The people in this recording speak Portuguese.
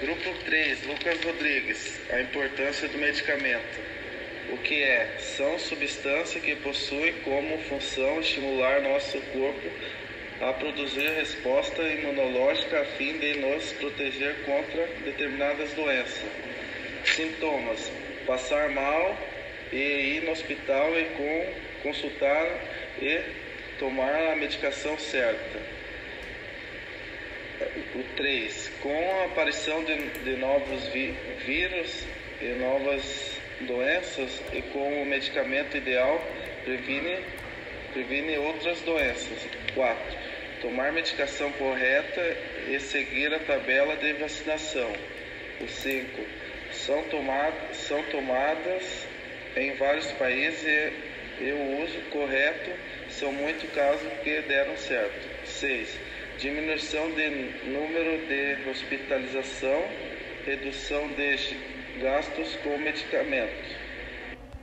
grupo 3, Lucas Rodrigues, a importância do medicamento. O que é? São substâncias que possuem como função estimular nosso corpo a produzir resposta imunológica a fim de nos proteger contra determinadas doenças. Sintomas: passar mal e ir no hospital e com, consultar e tomar a medicação certa. O 3. Com a aparição de, de novos vi, vírus e novas doenças e com o medicamento ideal, previne, previne outras doenças. 4. Tomar medicação correta e seguir a tabela de vacinação. O 5. São, tomad, são tomadas em vários países e, e o uso correto são muitos casos que deram certo. 6. Diminuição de número de hospitalização, redução de gastos com medicamentos.